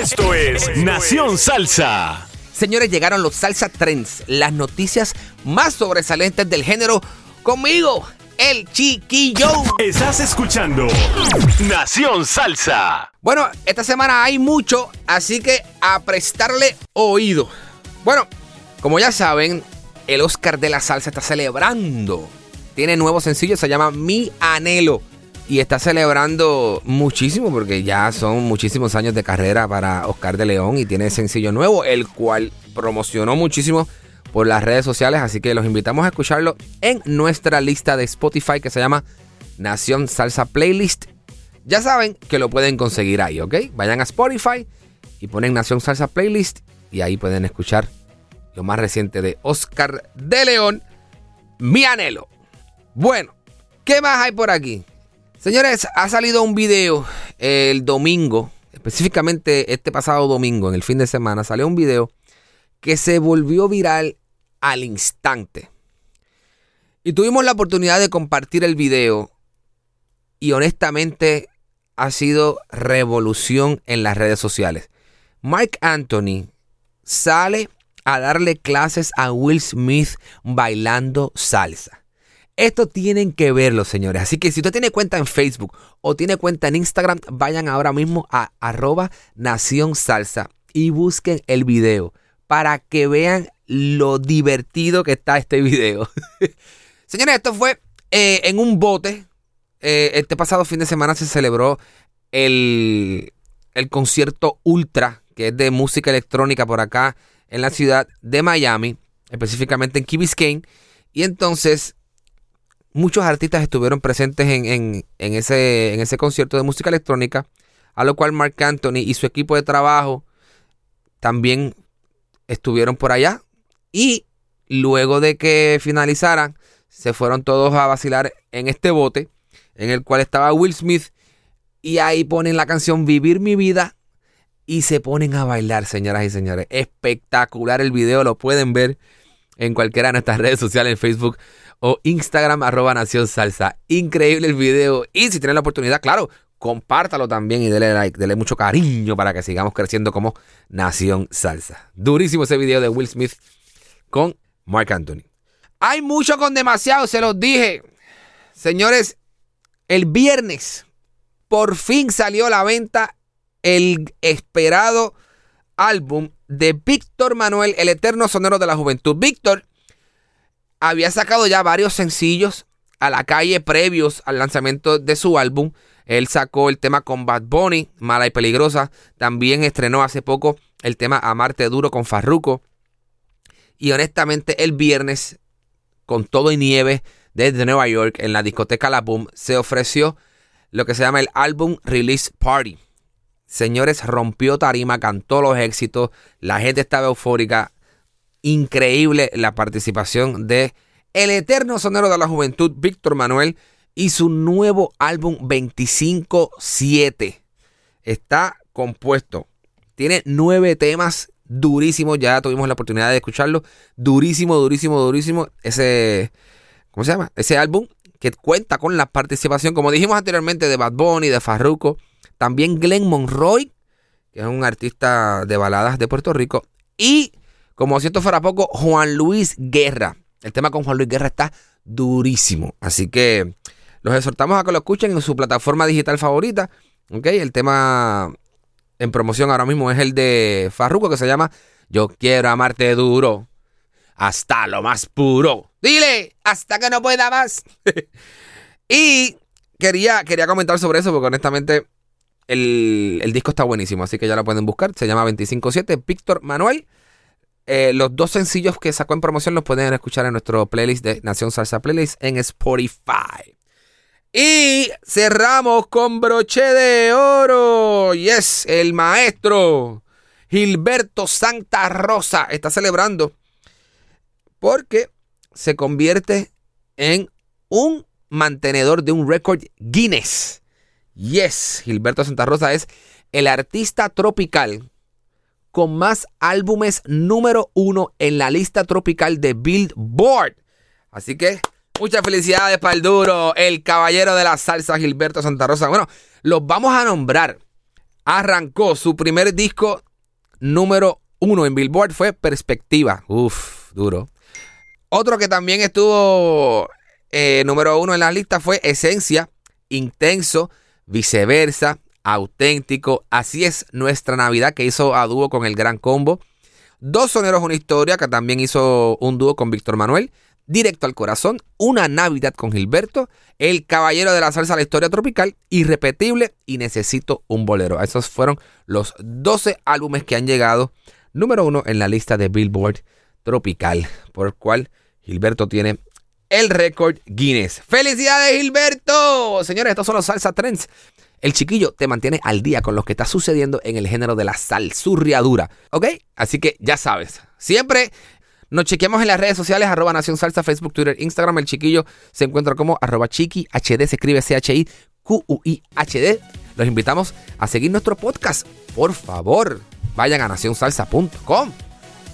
Esto es Nación Salsa. Señores, llegaron los Salsa Trends, las noticias más sobresalientes del género conmigo, el chiquillo. Estás escuchando Nación Salsa. Bueno, esta semana hay mucho, así que a prestarle oído. Bueno, como ya saben, el Oscar de la Salsa está celebrando. Tiene nuevo sencillo, se llama Mi Anhelo. Y está celebrando muchísimo porque ya son muchísimos años de carrera para Oscar de León y tiene sencillo nuevo, el cual promocionó muchísimo por las redes sociales. Así que los invitamos a escucharlo en nuestra lista de Spotify que se llama Nación Salsa Playlist. Ya saben que lo pueden conseguir ahí, ¿ok? Vayan a Spotify y ponen Nación Salsa Playlist y ahí pueden escuchar lo más reciente de Oscar de León, Mi Anhelo. Bueno, ¿qué más hay por aquí? Señores, ha salido un video el domingo, específicamente este pasado domingo, en el fin de semana, salió un video que se volvió viral al instante. Y tuvimos la oportunidad de compartir el video y honestamente ha sido revolución en las redes sociales. Mark Anthony sale a darle clases a Will Smith bailando salsa. Esto tienen que verlo, señores. Así que si usted tiene cuenta en Facebook o tiene cuenta en Instagram, vayan ahora mismo a arroba Nación Salsa y busquen el video para que vean lo divertido que está este video. señores, esto fue eh, en un bote. Eh, este pasado fin de semana se celebró el, el concierto Ultra, que es de música electrónica por acá en la ciudad de Miami, específicamente en Key Biscayne. Y entonces muchos artistas estuvieron presentes en, ese, en ese concierto de música electrónica, a lo cual Mark Anthony y su equipo de trabajo también estuvieron por allá. Y luego de que finalizaran, se fueron todos a vacilar en este bote, en el cual estaba Will Smith. Y ahí ponen la canción Vivir mi vida y se ponen a bailar, señoras y señores. Espectacular el video, lo pueden ver en cualquiera de nuestras redes sociales, en Facebook o Instagram arroba Nación Salsa. Increíble el video. Y si tienen la oportunidad, claro, compártalo también y dele like, dele mucho cariño para que sigamos creciendo como Nación Salsa. Durísimo ese video de Will Smith con Mark Anthony. Hay mucho con demasiado, se los dije. Señores, el viernes por fin salió a la venta el esperado álbum de Víctor Manuel, el eterno sonero de la juventud. Víctor había sacado ya varios sencillos a la calle previos al lanzamiento de su álbum. Él sacó el tema con Bad Bunny, Mala y Peligrosa. También estrenó hace poco el tema Amarte Duro con Farruko. Y honestamente, el viernes, con todo y nieve desde Nueva York, en la discoteca La Boom, se ofreció lo que se llama el álbum Release Party. Señores, rompió tarima, cantó los éxitos, la gente estaba eufórica, increíble la participación de el eterno sonero de la juventud, Víctor Manuel, y su nuevo álbum 25-7. Está compuesto. Tiene nueve temas durísimos. Ya tuvimos la oportunidad de escucharlo. Durísimo, durísimo, durísimo. Ese. ¿Cómo se llama? Ese álbum que cuenta con la participación, como dijimos anteriormente, de Bad Bunny, de Farruko. También Glenn Monroy, que es un artista de baladas de Puerto Rico. Y como si esto fuera poco, Juan Luis Guerra. El tema con Juan Luis Guerra está durísimo. Así que los exhortamos a que lo escuchen en su plataforma digital favorita. ¿ok? El tema en promoción ahora mismo es el de Farruko que se llama Yo quiero amarte duro hasta lo más puro. Dile, hasta que no pueda más. y quería, quería comentar sobre eso porque honestamente el, disco está buenísimo. Así que ya lo pueden buscar. Se llama 257 Víctor Manuel. Eh, los dos sencillos que sacó en promoción los pueden escuchar en nuestro playlist de Nación Salsa Playlist en Spotify. Y cerramos con broche de oro. Y es el maestro Gilberto Santa Rosa. Está celebrando porque se convierte en un mantenedor de un récord Guinness. Yes, Gilberto Santa Rosa es el artista tropical con más álbumes número uno en la lista tropical de Billboard. Así que muchas felicidades para el duro, el caballero de la salsa Gilberto Santa Rosa. Bueno, los vamos a nombrar. Arrancó su primer disco número uno en Billboard fue Perspectiva. Uf, duro. Otro que también estuvo eh, número uno en la lista fue Esencia, Intenso, Viceversa, Auténtico. Así es nuestra Navidad que hizo a dúo con el Gran Combo. Dos Soneros, una historia que también hizo un dúo con Víctor Manuel. Directo al corazón, Una Navidad con Gilberto, El Caballero de la Salsa, la historia tropical, Irrepetible y Necesito un Bolero. Esos fueron los 12 álbumes que han llegado número uno en la lista de Billboard Tropical, por el cual Gilberto tiene el récord Guinness. ¡Felicidades, Gilberto! Señores, estos son los Salsa Trends. El chiquillo te mantiene al día con lo que está sucediendo en el género de la salsurriadura. ¿Ok? Así que ya sabes. Siempre nos chequeamos en las redes sociales, arroba Nación Salsa, Facebook, Twitter, Instagram. El chiquillo se encuentra como arroba chiqui, HD, se escribe C-H-I-Q-U-I-H-D. Los invitamos a seguir nuestro podcast. Por favor, vayan a nacionsalsa.com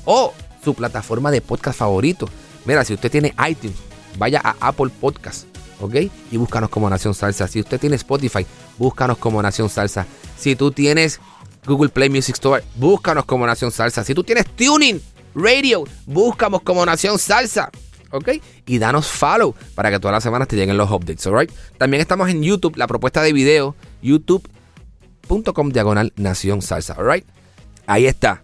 o su plataforma de podcast favorito. Mira, si usted tiene iTunes, vaya a Apple Podcast, ¿ok? Y búscanos como Nación Salsa. Si usted tiene Spotify, búscanos como Nación Salsa. Si tú tienes Google Play Music Store, búscanos como Nación Salsa. Si tú tienes Tuning Radio, búscanos como Nación Salsa. ¿ok? Y danos follow para que todas las semanas te lleguen los updates, ¿alright? También estamos en YouTube, la propuesta de video, youtube.com diagonal Nación Salsa, ¿alright? Ahí está.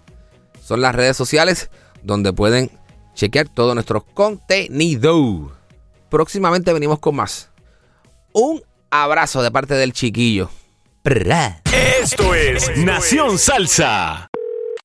Son las redes sociales donde pueden chequear todo nuestro contenido. Próximamente venimos con más. Un abrazo de parte del chiquillo. Esto es Nación Salsa.